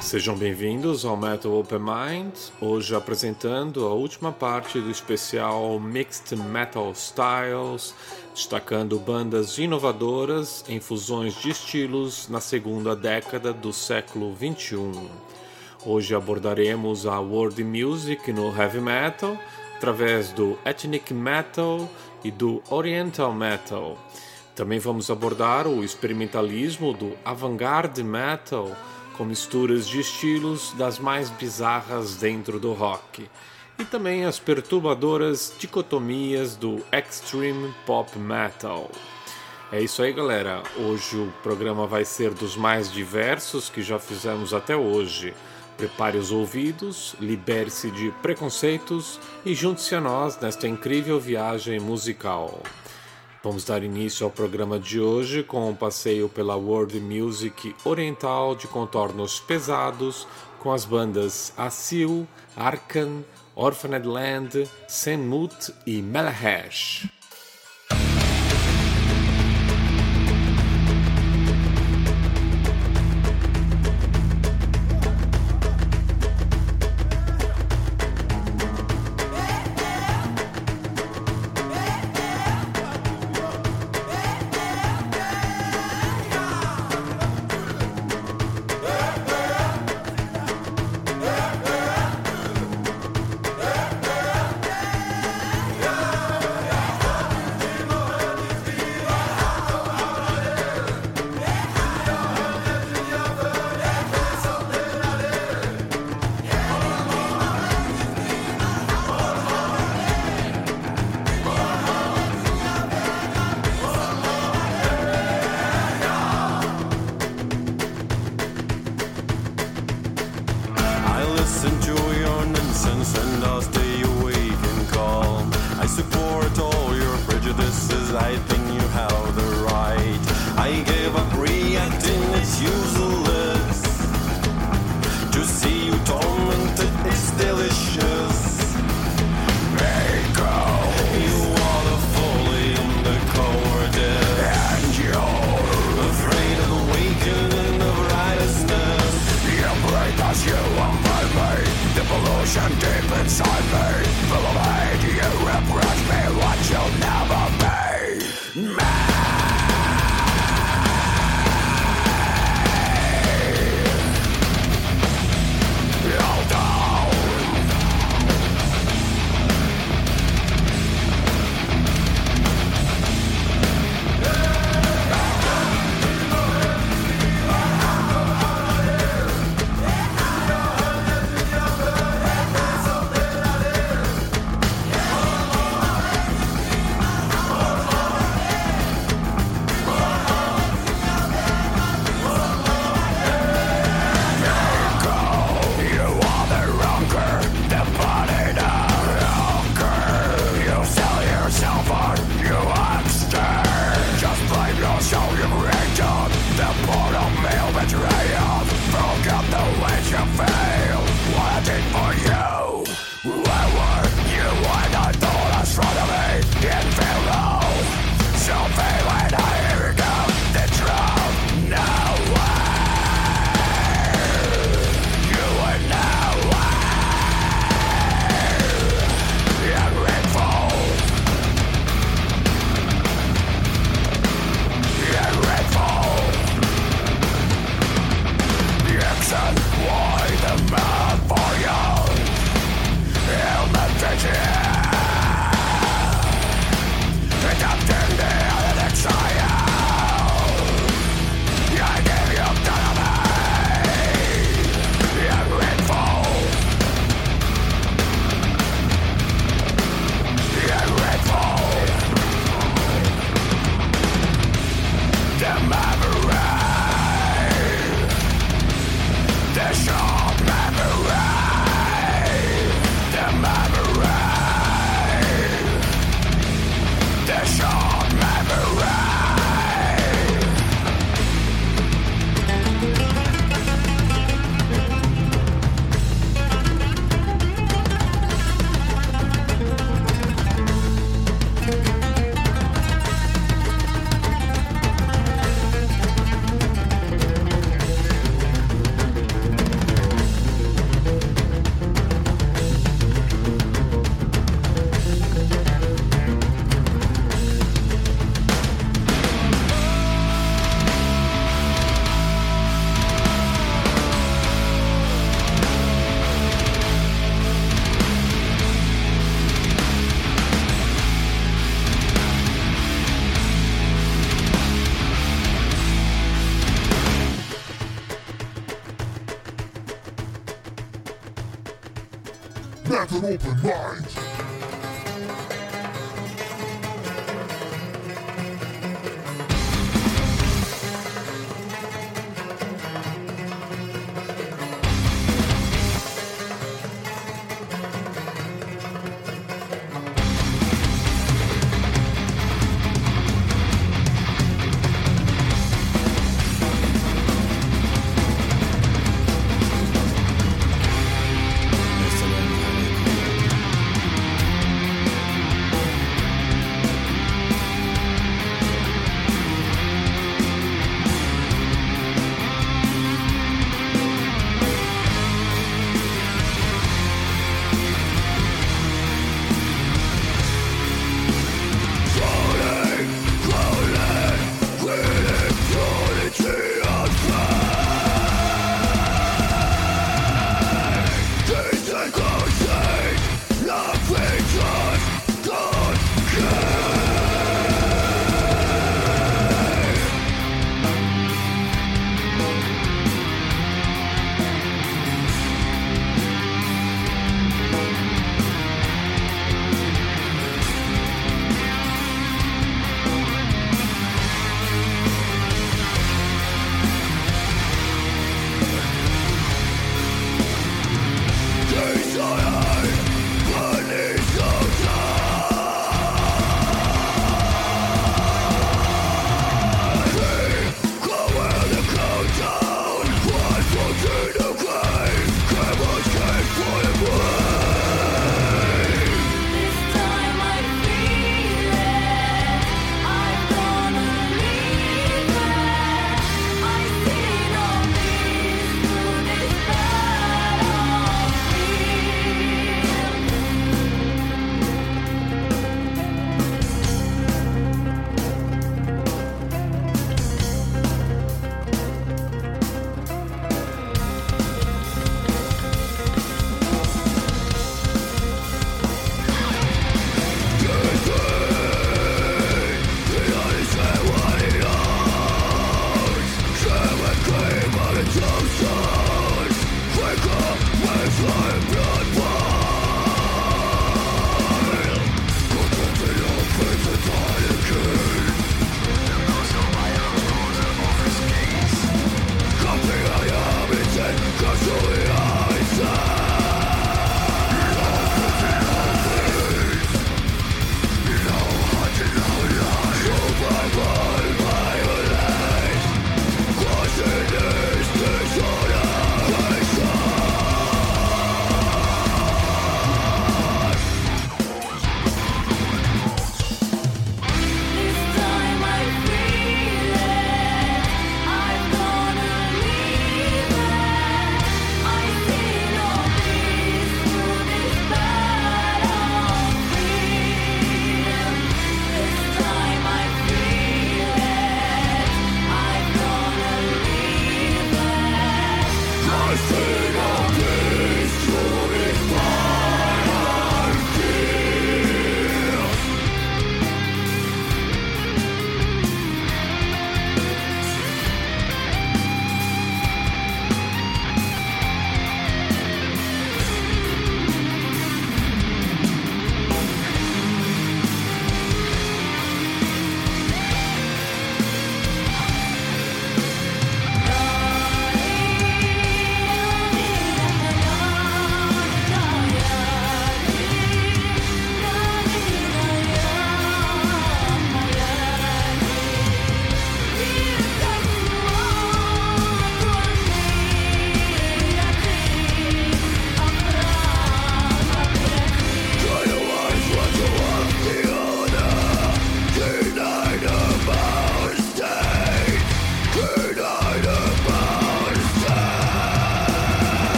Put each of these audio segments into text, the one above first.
Sejam bem-vindos ao Metal Open Mind, hoje apresentando a última parte do especial Mixed Metal Styles, destacando bandas inovadoras em fusões de estilos na segunda década do século XXI. Hoje abordaremos a world music no heavy metal através do ethnic metal e do oriental metal. Também vamos abordar o experimentalismo do avant-garde metal com misturas de estilos das mais bizarras dentro do rock. E também as perturbadoras dicotomias do extreme pop metal. É isso aí, galera. Hoje o programa vai ser dos mais diversos que já fizemos até hoje. Prepare os ouvidos, libere-se de preconceitos e junte-se a nós nesta incrível viagem musical. Vamos dar início ao programa de hoje com um passeio pela world music oriental de contornos pesados com as bandas Asil, Arkan, Orphaned Land, Senmut e Melahash.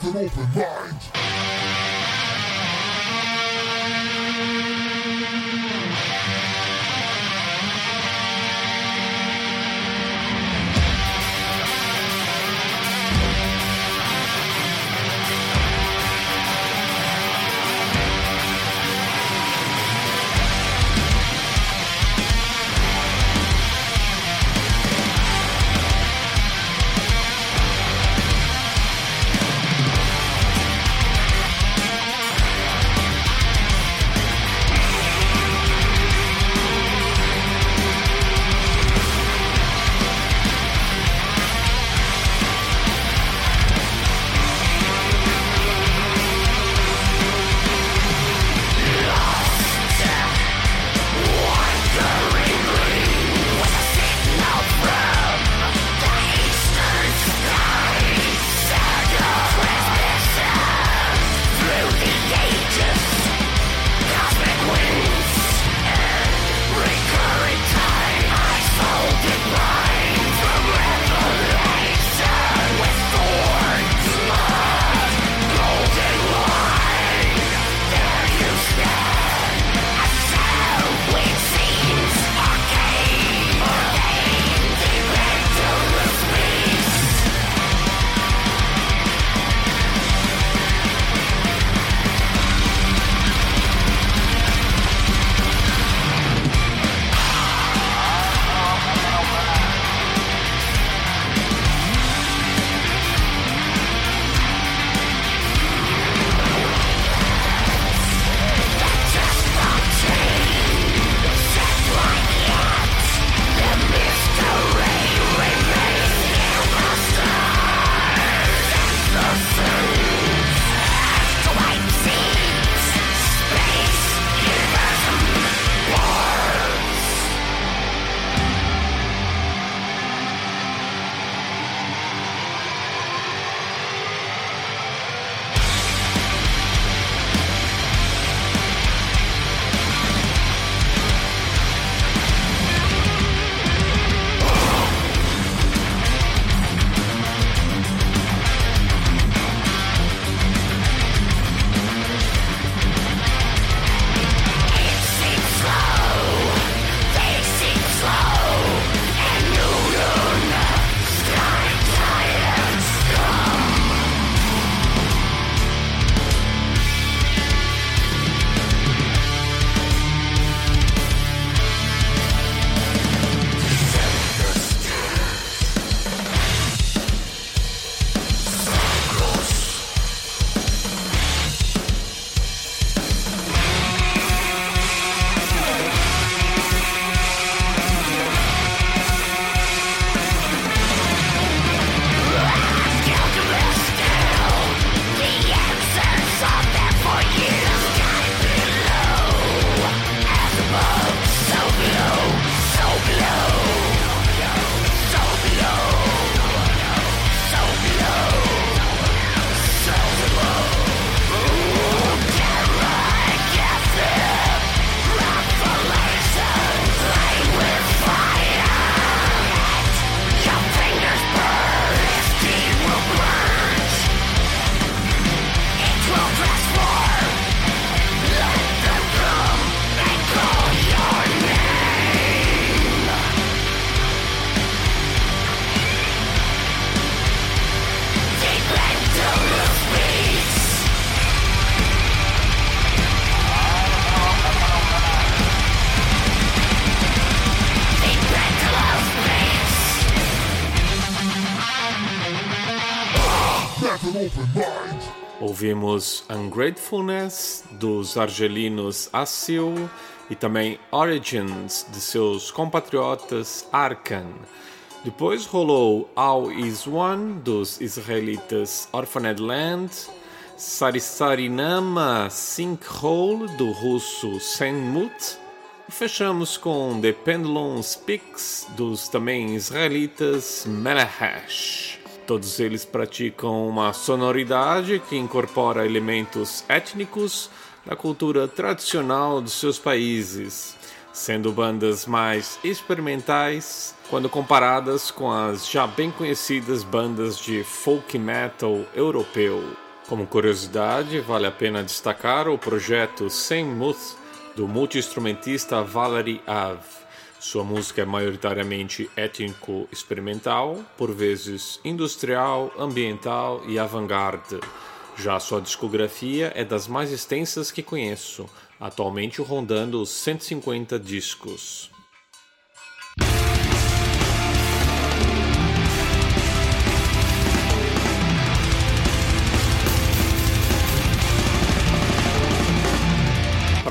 Have open mind. Ungratefulness dos argelinos Assil e também Origins de seus compatriotas Arkan. Depois rolou All Is One dos israelitas Orphaned Land, Sarisarinama Sinkhole do russo Senmut e fechamos com The Pendulum Speaks dos também israelitas Melahash. Todos eles praticam uma sonoridade que incorpora elementos étnicos da cultura tradicional dos seus países, sendo bandas mais experimentais quando comparadas com as já bem conhecidas bandas de folk metal europeu. Como curiosidade, vale a pena destacar o projeto Muth do multiinstrumentista Valery Av sua música é maioritariamente étnico-experimental, por vezes industrial, ambiental e avant-garde. Já sua discografia é das mais extensas que conheço, atualmente rondando os 150 discos.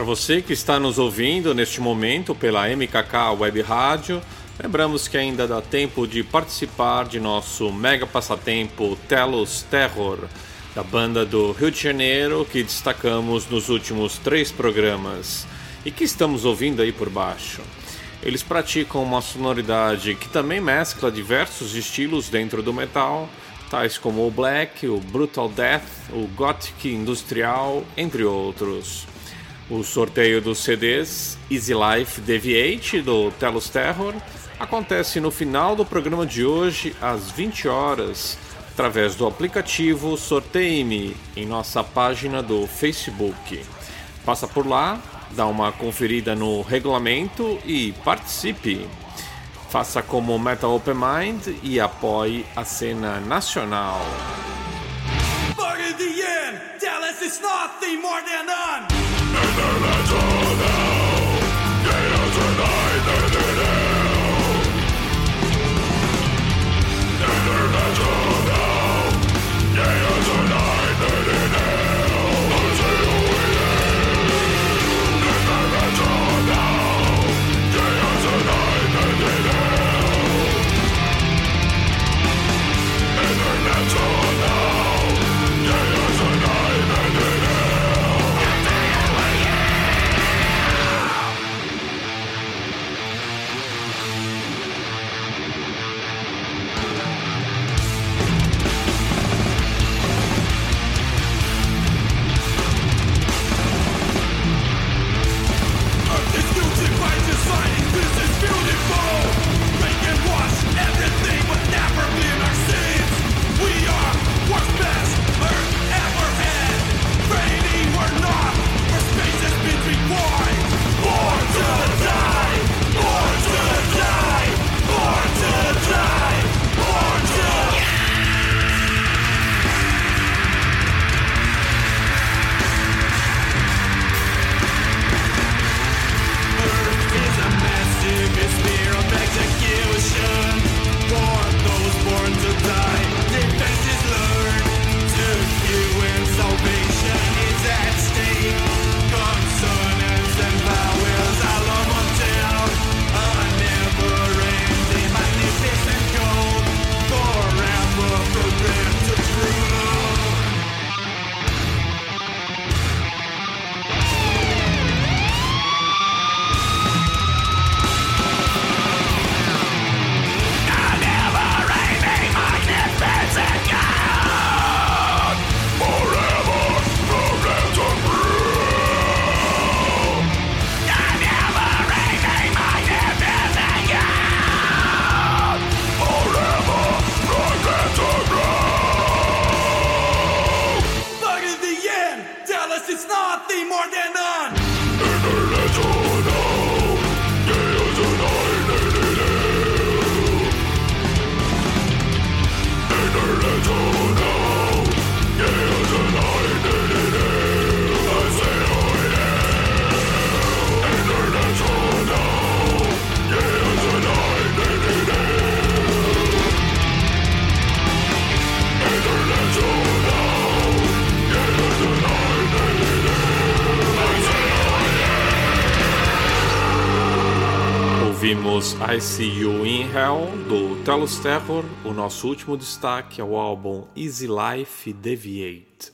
Você que está nos ouvindo neste momento pela MKK Web Rádio, lembramos que ainda dá tempo de participar de nosso mega passatempo Telos Terror, da banda do Rio de Janeiro que destacamos nos últimos três programas e que estamos ouvindo aí por baixo. Eles praticam uma sonoridade que também mescla diversos estilos dentro do metal, tais como o black, o brutal death, o gothic industrial, entre outros. O sorteio dos CDs Easy Life Deviate do Telos Terror acontece no final do programa de hoje às 20 horas através do aplicativo Sorteie-me em nossa página do Facebook. Passa por lá, dá uma conferida no regulamento e participe. Faça como Metal Open Mind e apoie a cena nacional. But in the end, Dallas is nothing more than not the more than none. Ouvimos I See You in Hell do Telos Terror. O nosso último destaque é o álbum Easy Life Deviate.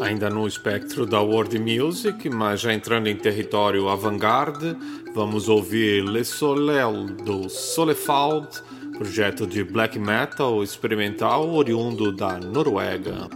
Ainda no espectro da world music, mas já entrando em território avant-garde, vamos ouvir Le Soleil do Solefald, projeto de black metal experimental oriundo da Noruega.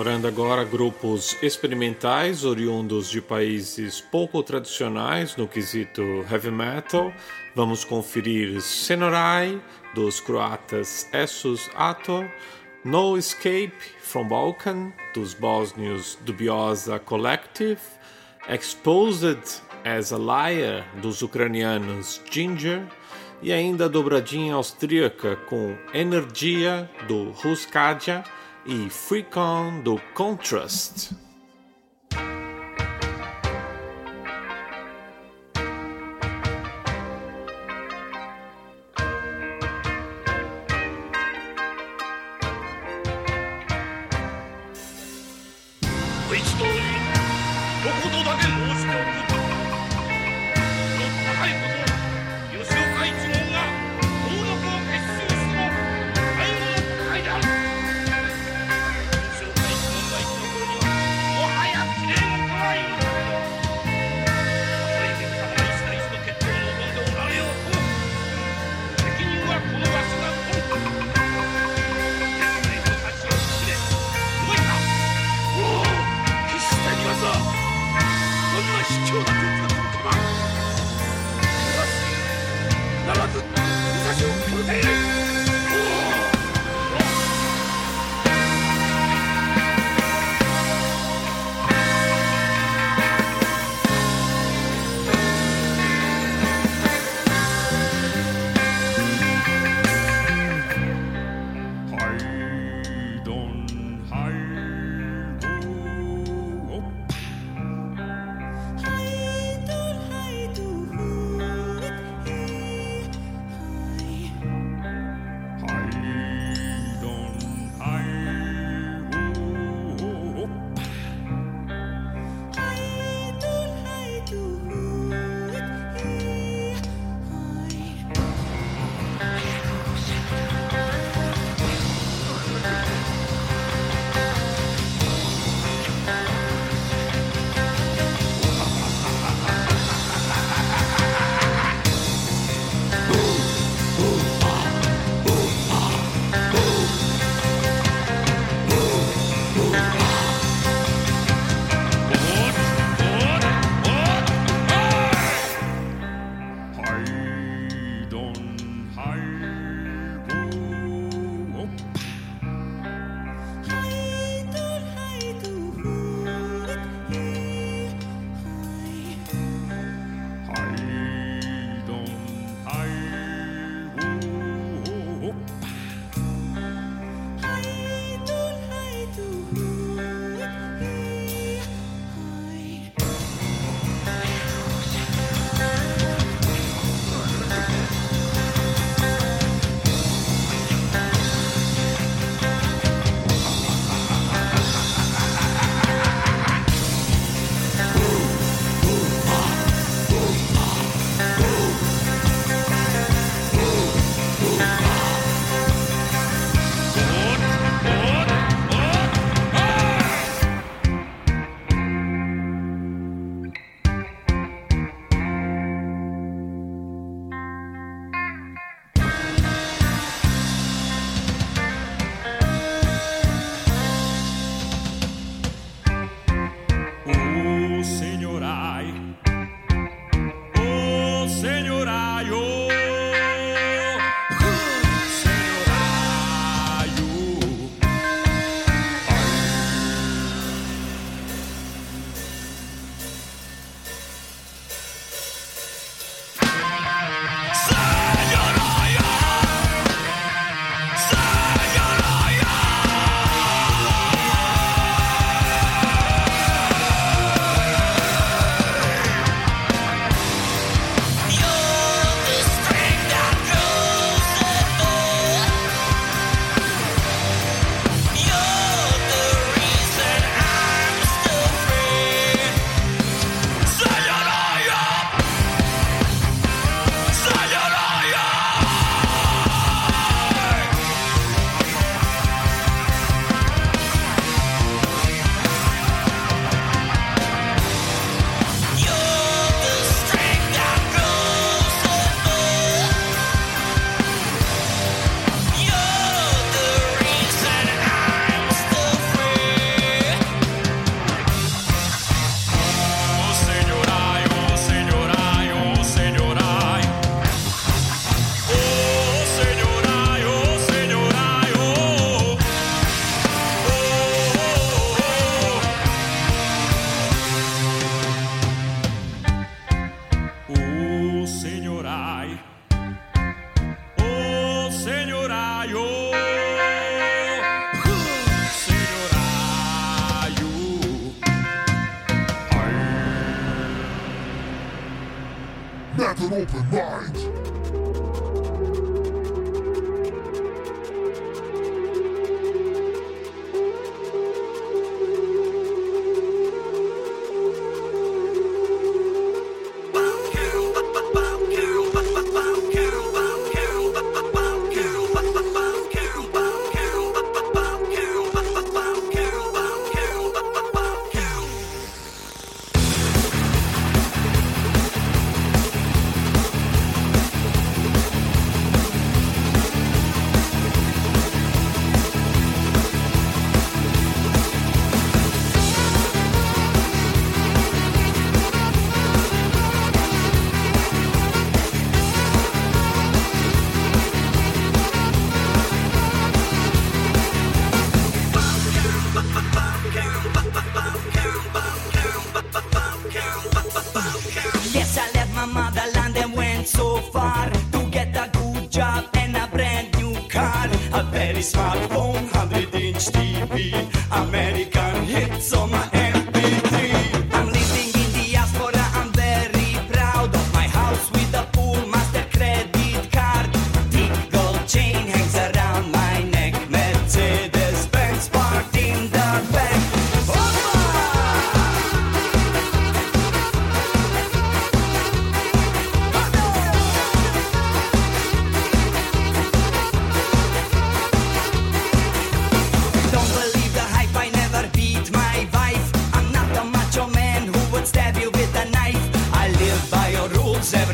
Explorando agora grupos experimentais oriundos de países pouco tradicionais no quesito heavy metal, vamos conferir Senorai, dos croatas Essus Ator, No Escape from Balkan, dos bósnios Dubiosa Collective, Exposed as a Liar, dos ucranianos Ginger, e ainda a dobradinha austríaca com Energia, do Ruskaja, e Freakon, do Contrast.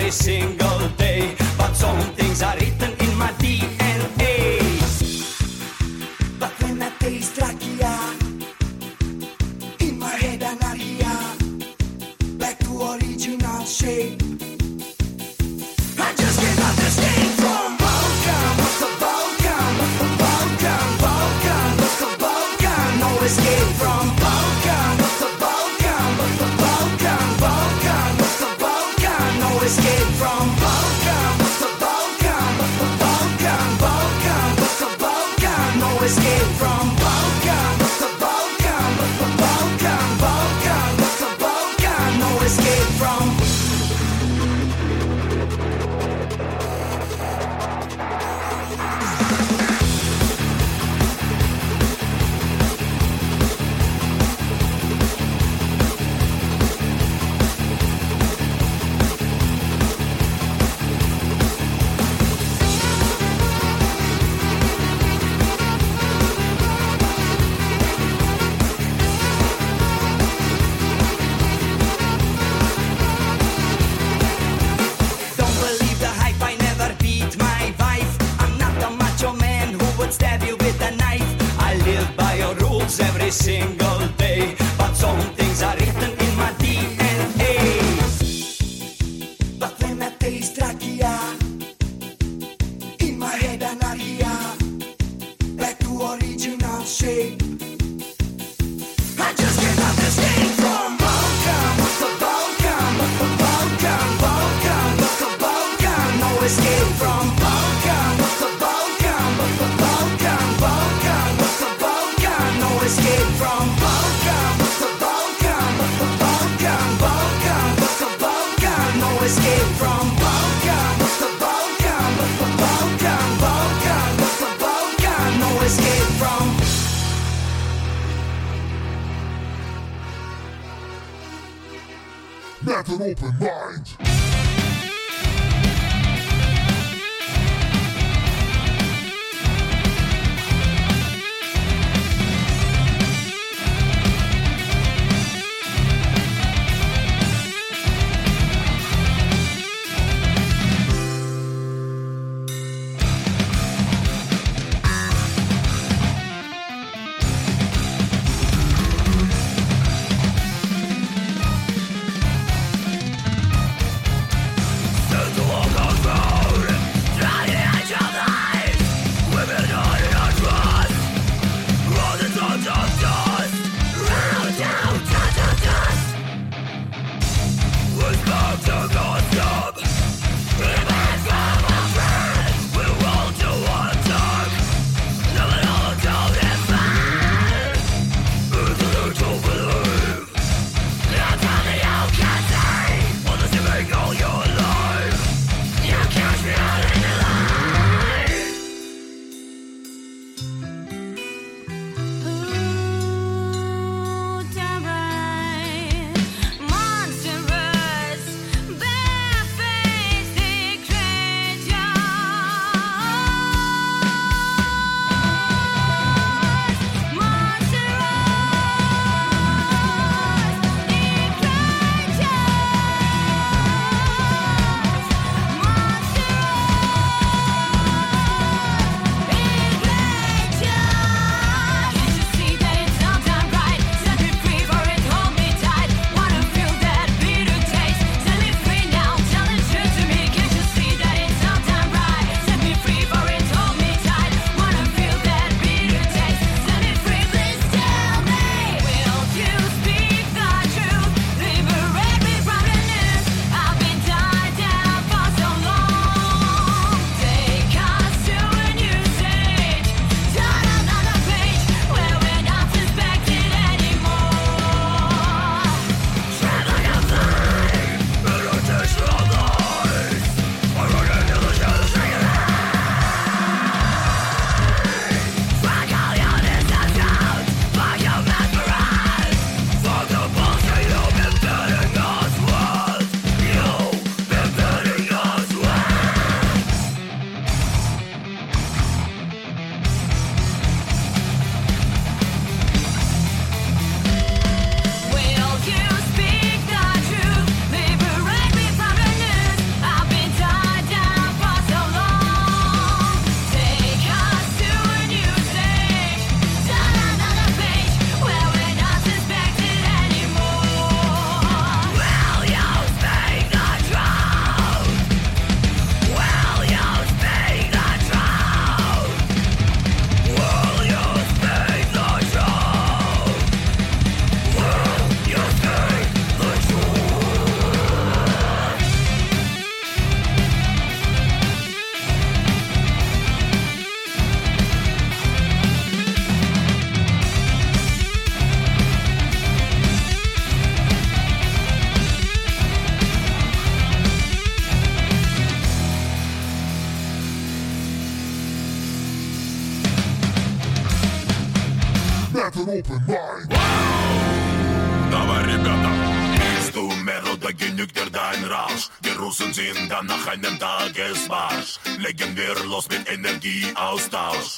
every single Energieaustausch.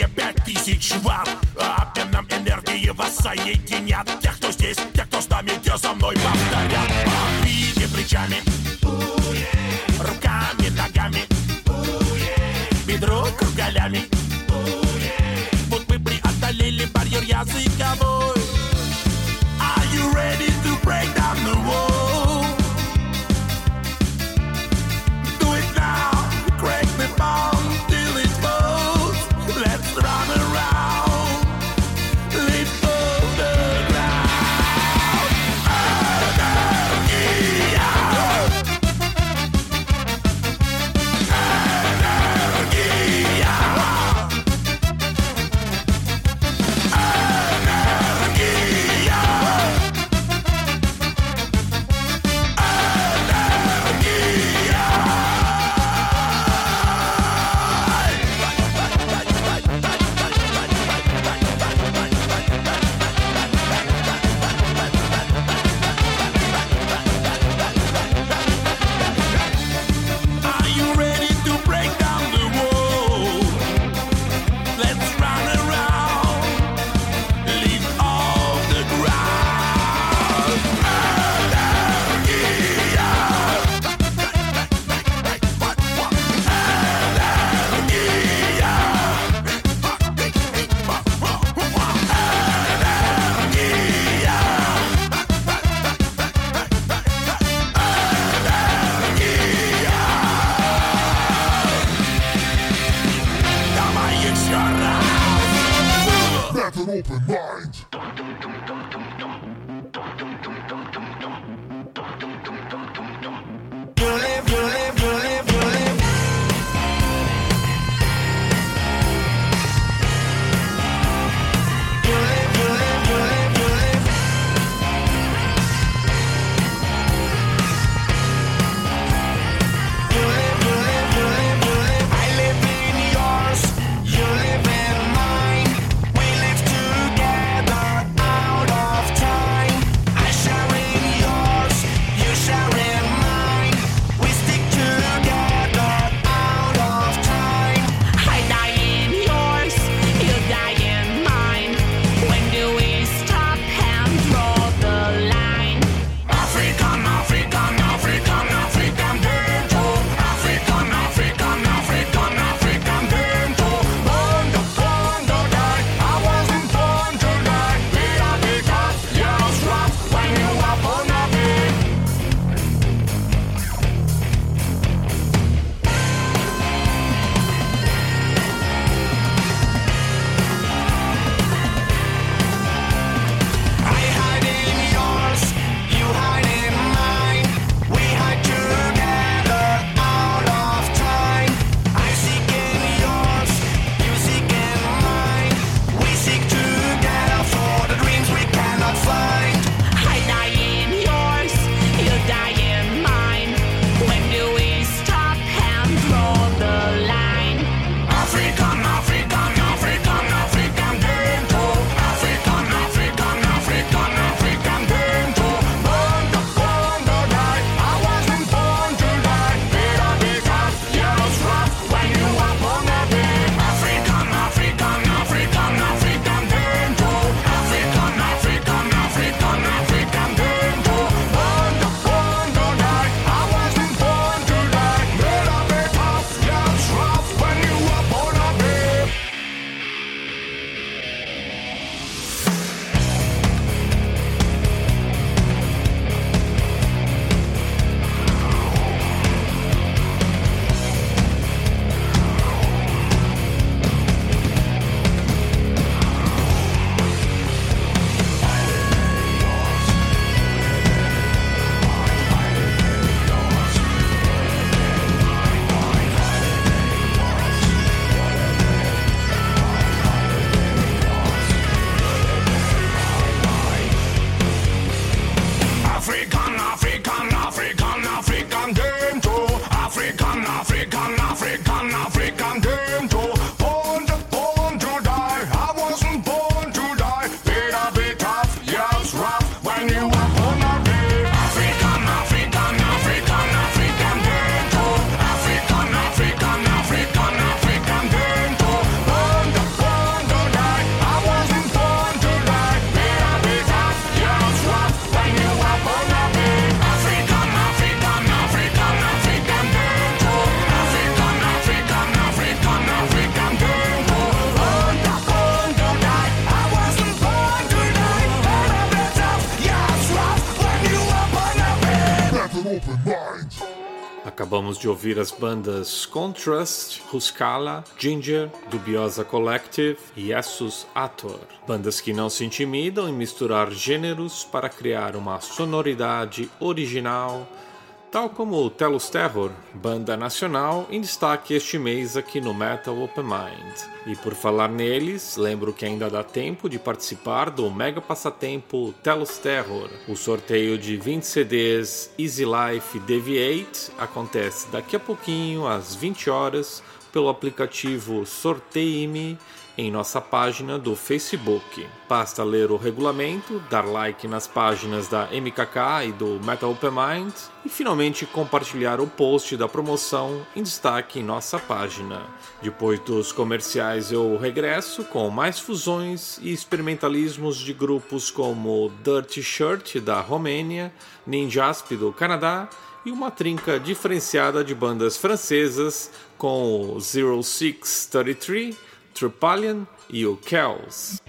Лишние пять тысяч ватт а Обменом энергии воссоединят Тех, кто здесь, тех, кто с нами, те за мной повторят. Повиди плечами. Руками, ногами. Бедро кругалями. Acabamos de ouvir as bandas Contrast, Ruskala, Ginger, Dubiosa Collective e Essus Ator. Bandas que não se intimidam em misturar gêneros para criar uma sonoridade original tal como o Telos Terror, banda nacional em destaque este mês aqui no Metal Open Mind. E por falar neles, lembro que ainda dá tempo de participar do mega passatempo Telos Terror. O sorteio de 20 CDs Easy Life Deviate acontece daqui a pouquinho às 20 horas pelo aplicativo Sorteime em nossa página do Facebook. Basta ler o regulamento, dar like nas páginas da MKK e do Metal Open Mind e finalmente compartilhar o post da promoção em destaque em nossa página. Depois dos comerciais eu regresso com mais fusões e experimentalismos de grupos como Dirty Shirt da Romênia, Ninjasp do Canadá e uma trinca diferenciada de bandas francesas com o 0633 Trupalian e o Kells.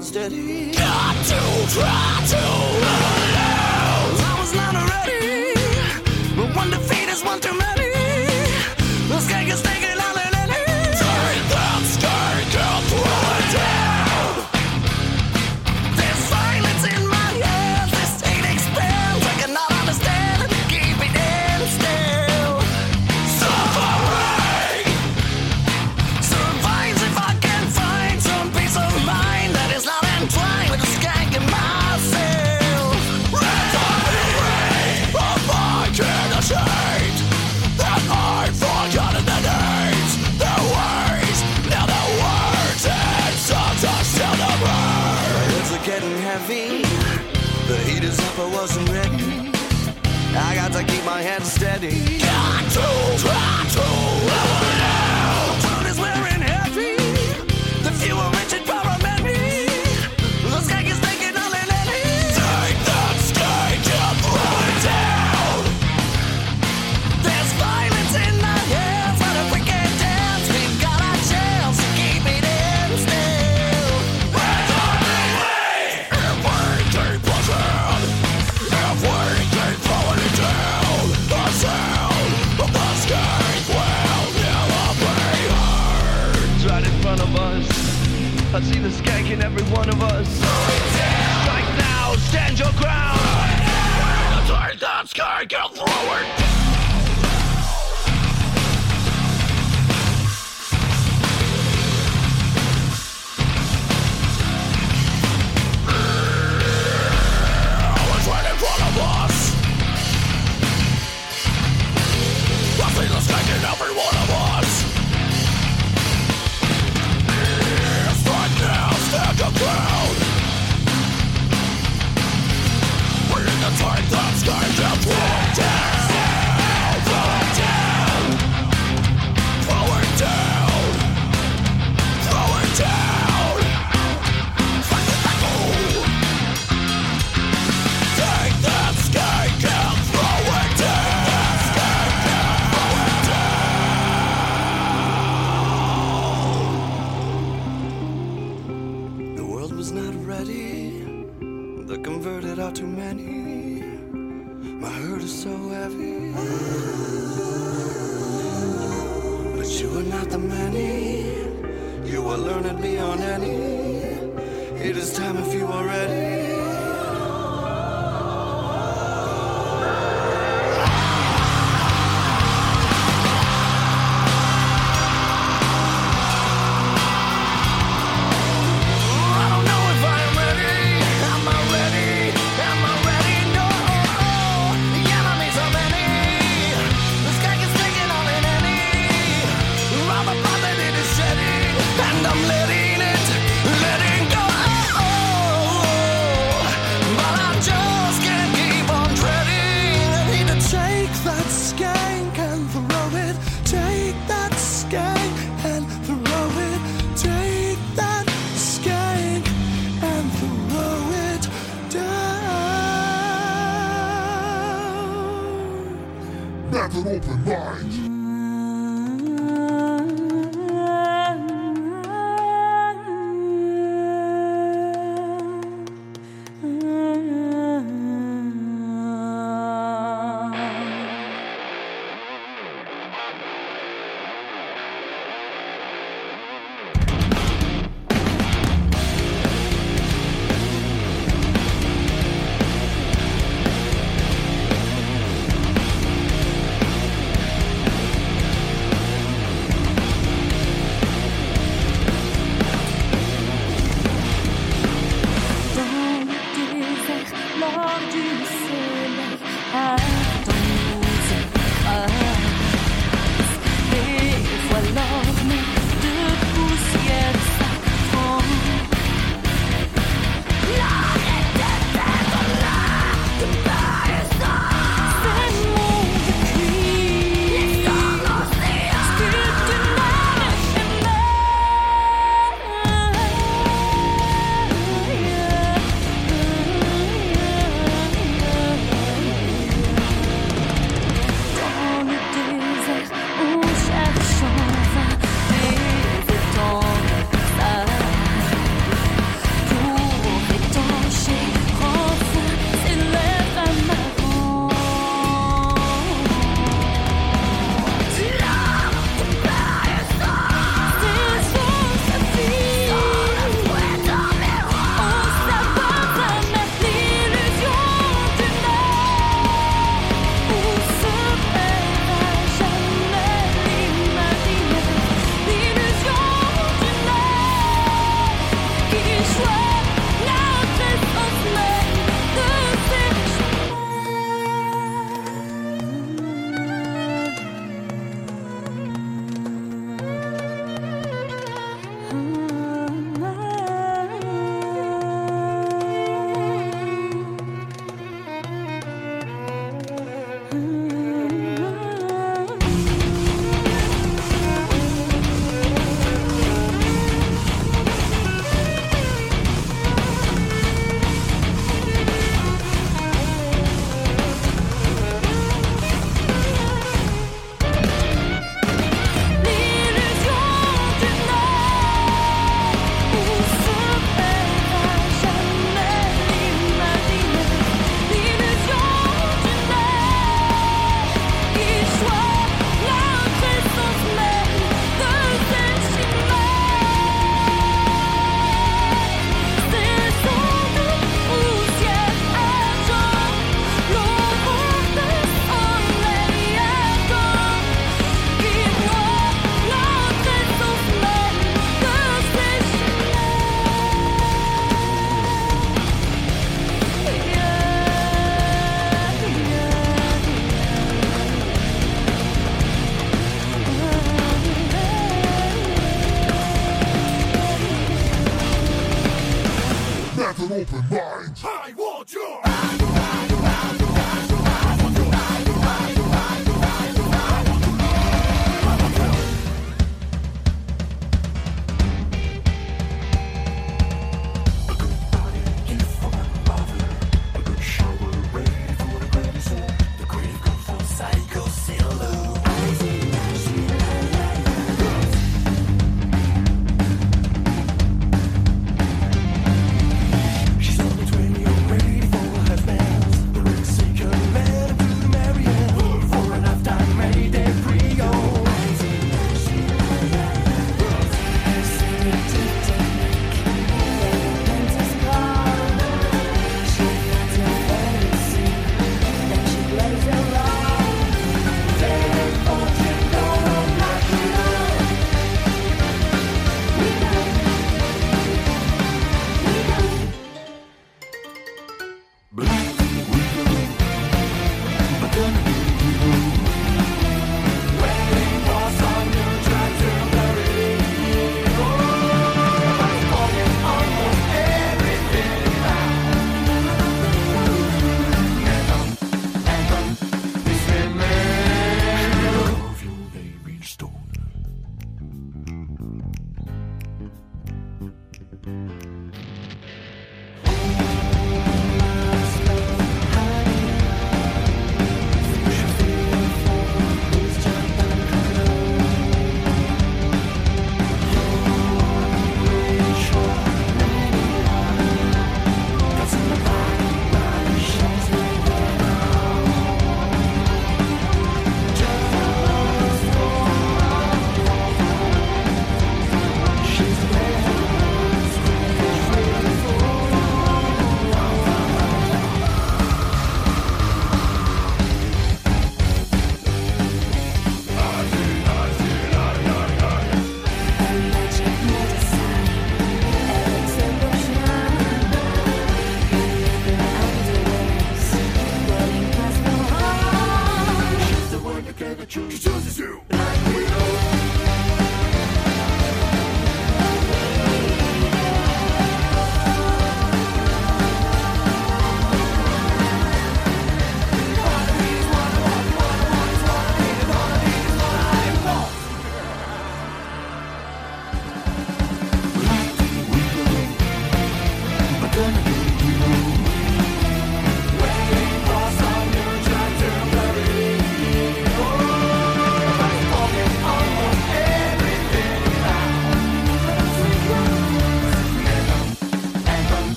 unsteady. Got to try to lose. I was not ready, but one defeat is one too many.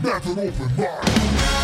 Metal Open Mind.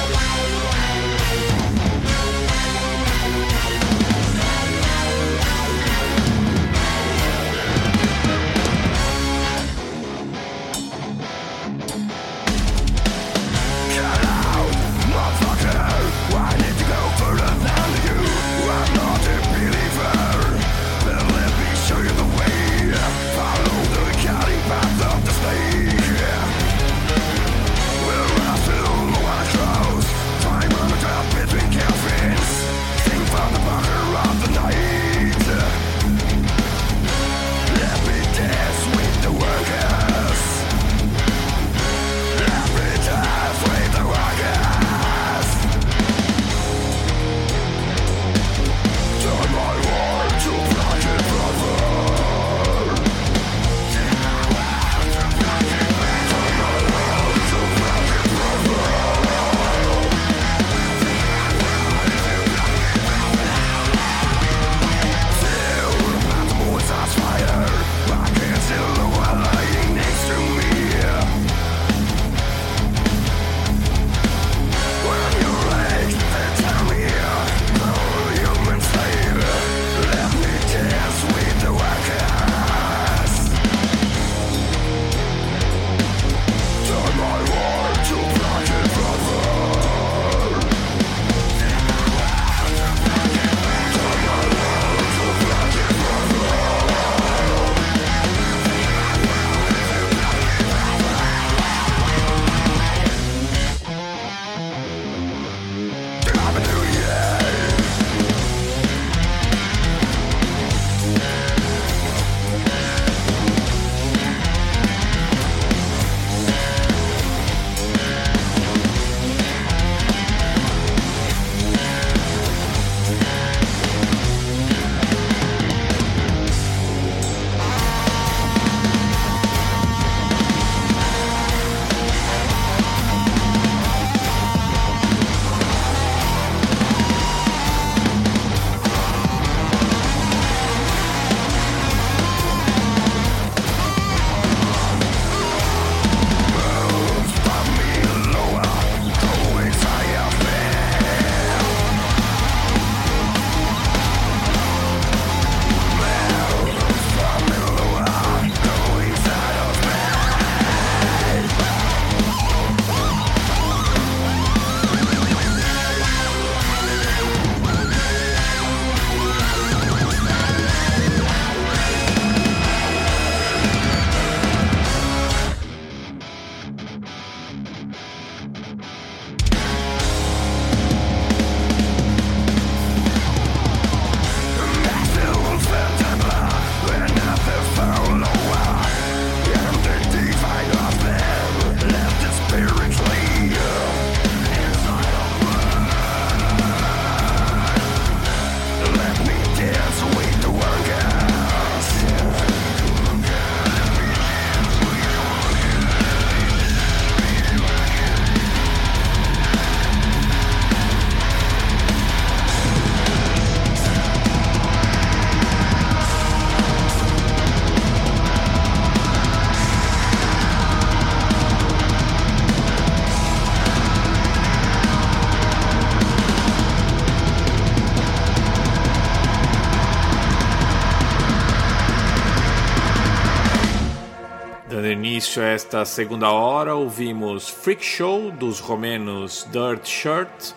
Início a esta segunda hora, ouvimos Freak Show dos romenos Dirt Shirt,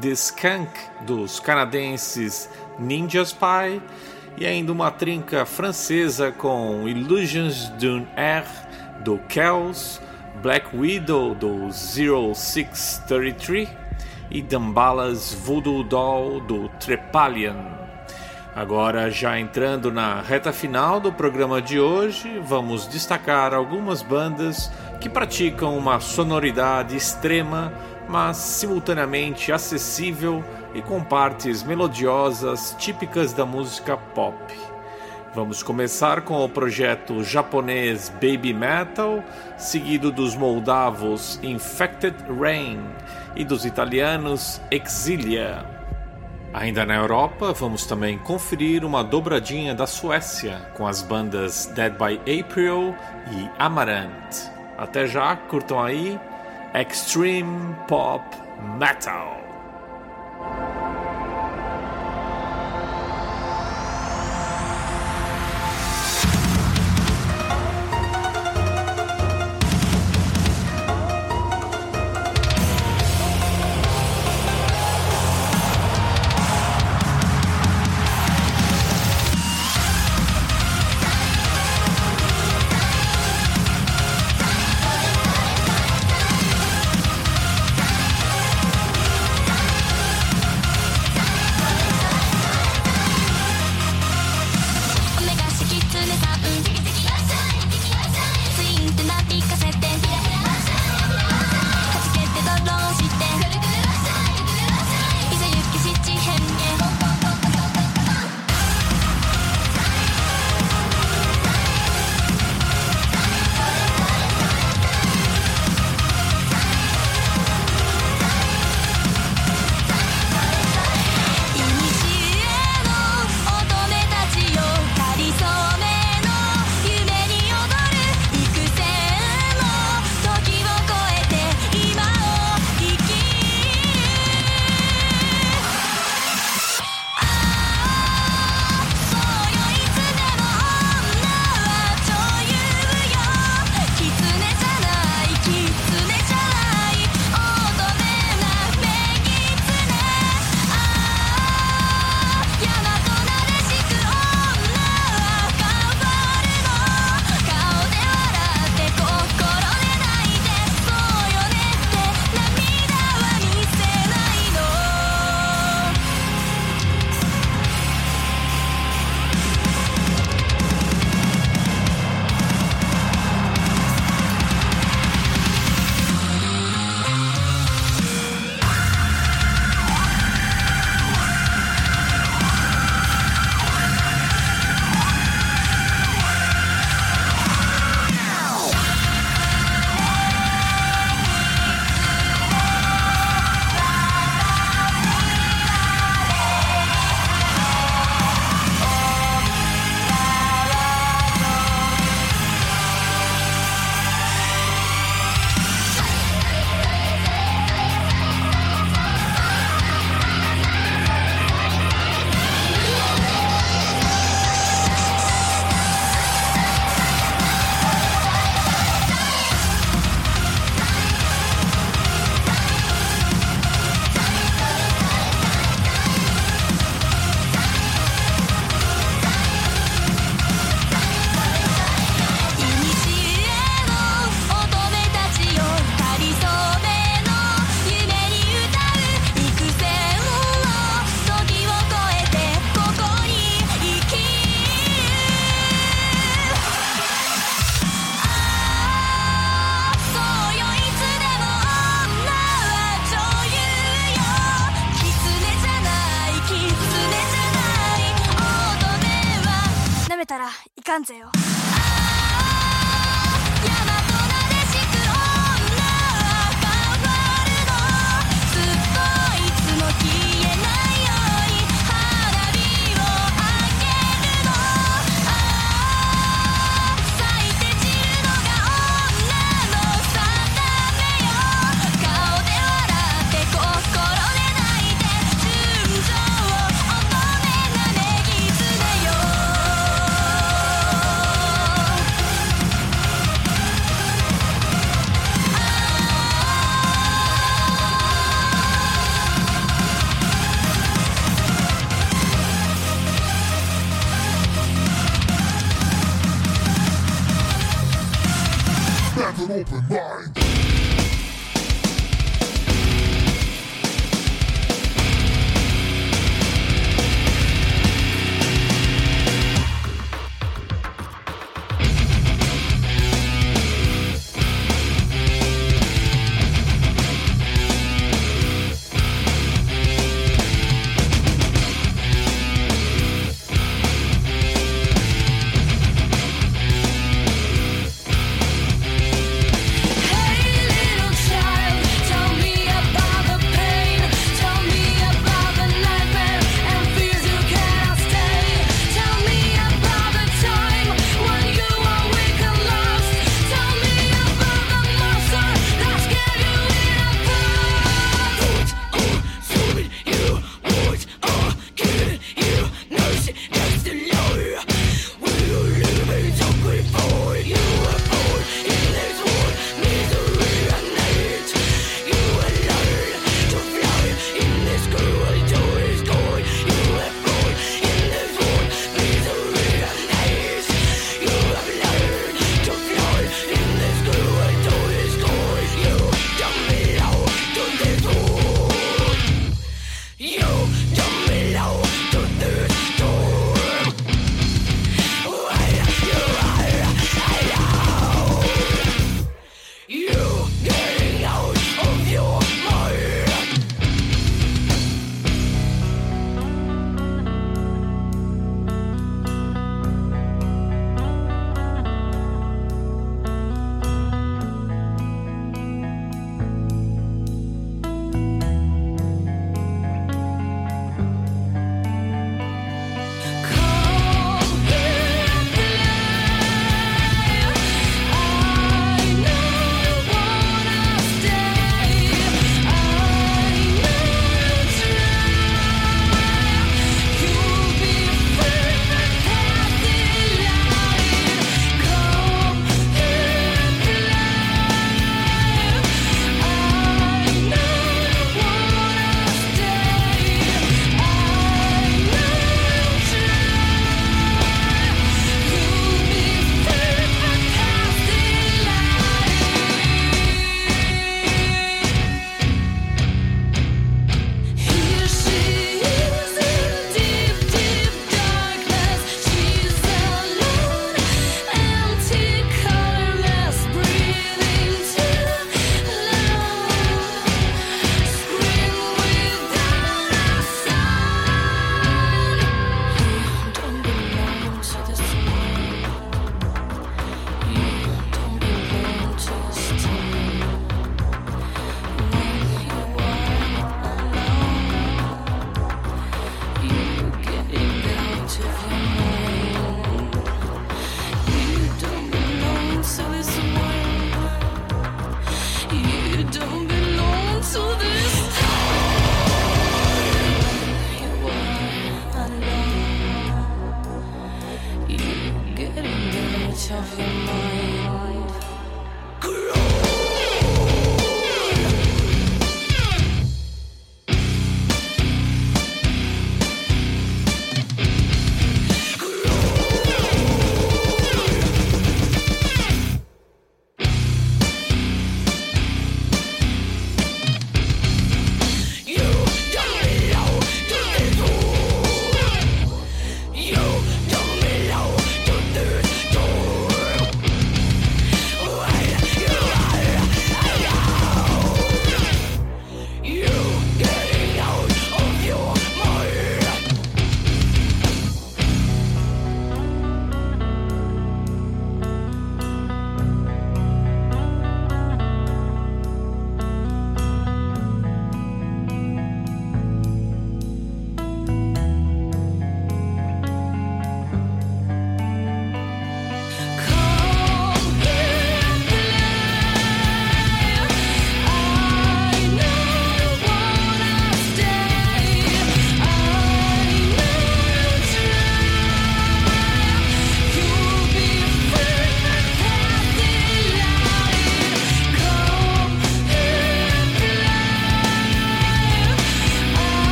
The Skunk dos canadenses Ninja Spy e ainda uma trinca francesa com Illusions d'un Air do Kells, Black Widow do 0633 e Dambalas Voodoo Doll do Trepalian. Agora, já entrando na reta final do programa de hoje, vamos destacar algumas bandas que praticam uma sonoridade extrema, mas simultaneamente acessível e com partes melodiosas típicas da música pop. Vamos começar com o projeto japonês Baby Metal, seguido dos moldavos Infected Rain e dos italianos Exilia. Ainda na Europa, vamos também conferir uma dobradinha da Suécia com as bandas Dead by April e Amaranth. Até já, curtam aí Extreme Pop Metal.「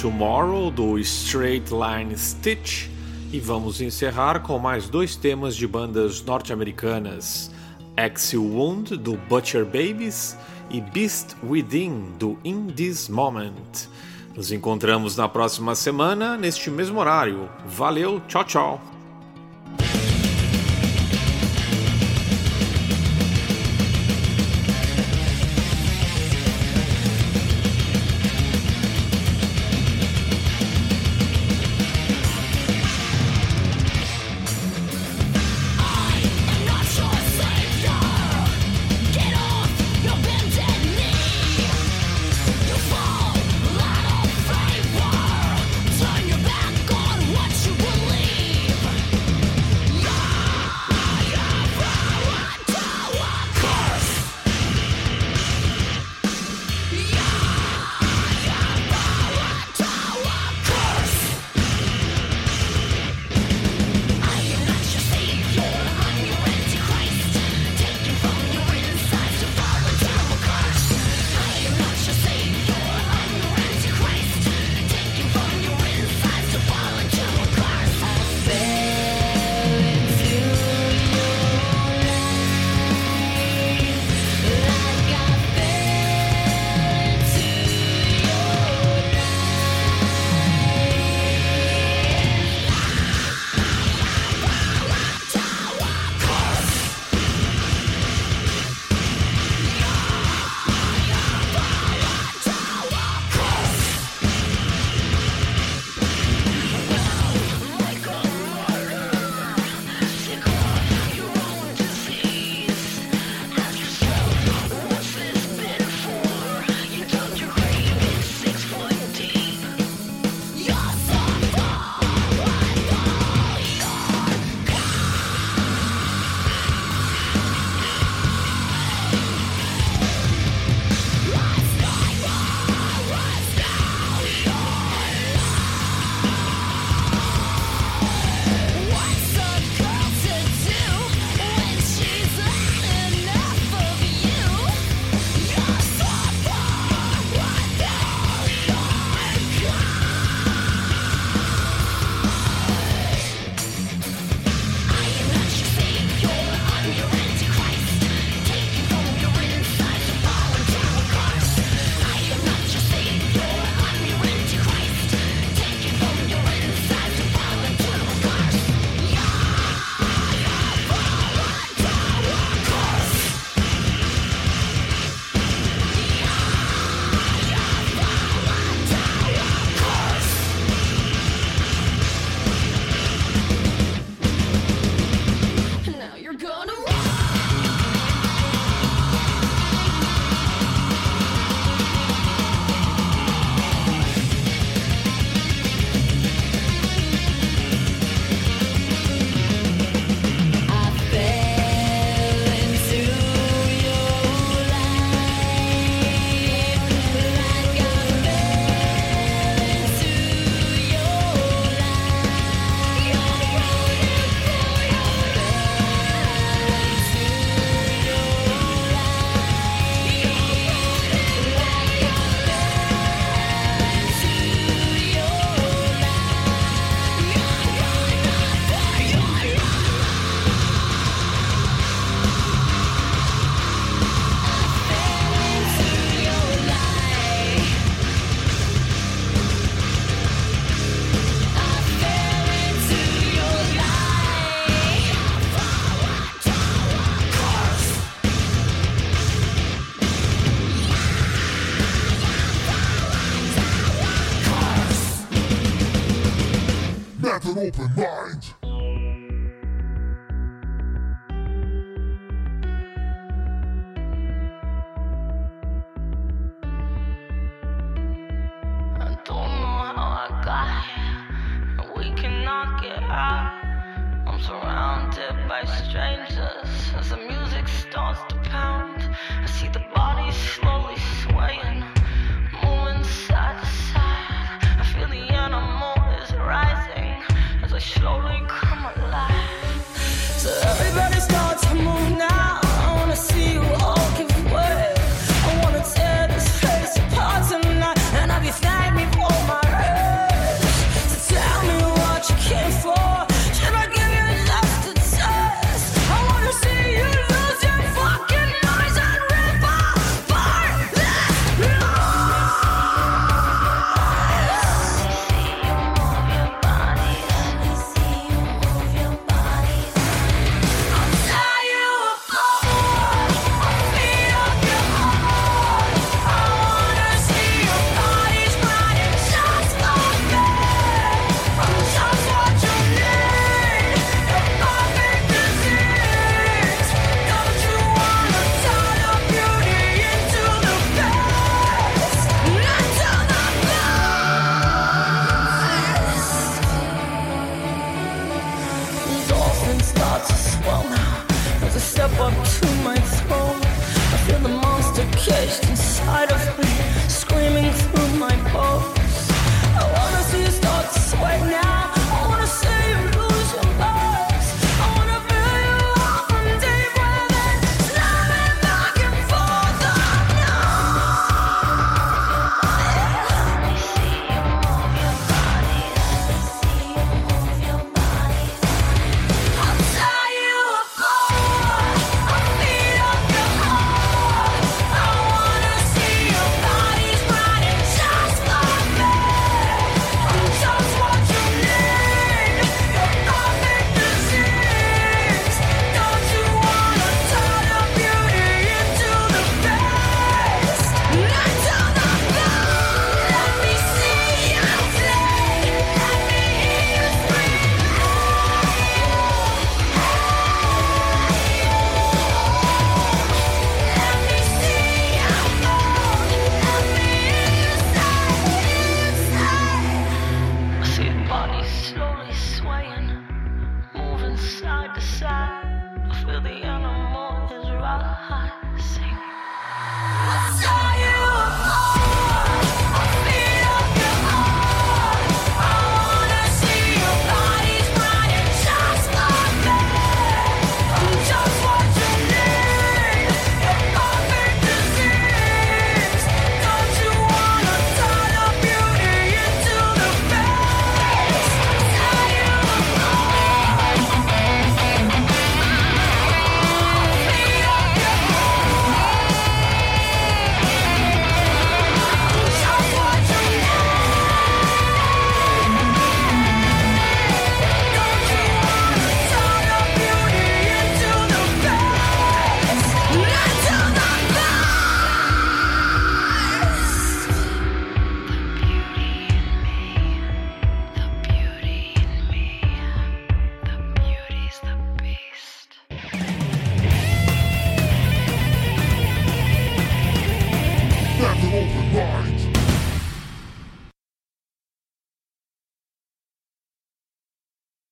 Tomorrow do Straight Line Stitch e vamos encerrar com mais dois temas de bandas norte-americanas: Axel Wound do Butcher Babies e Beast Within do In This Moment. Nos encontramos na próxima semana, neste mesmo horário. Valeu, tchau, tchau!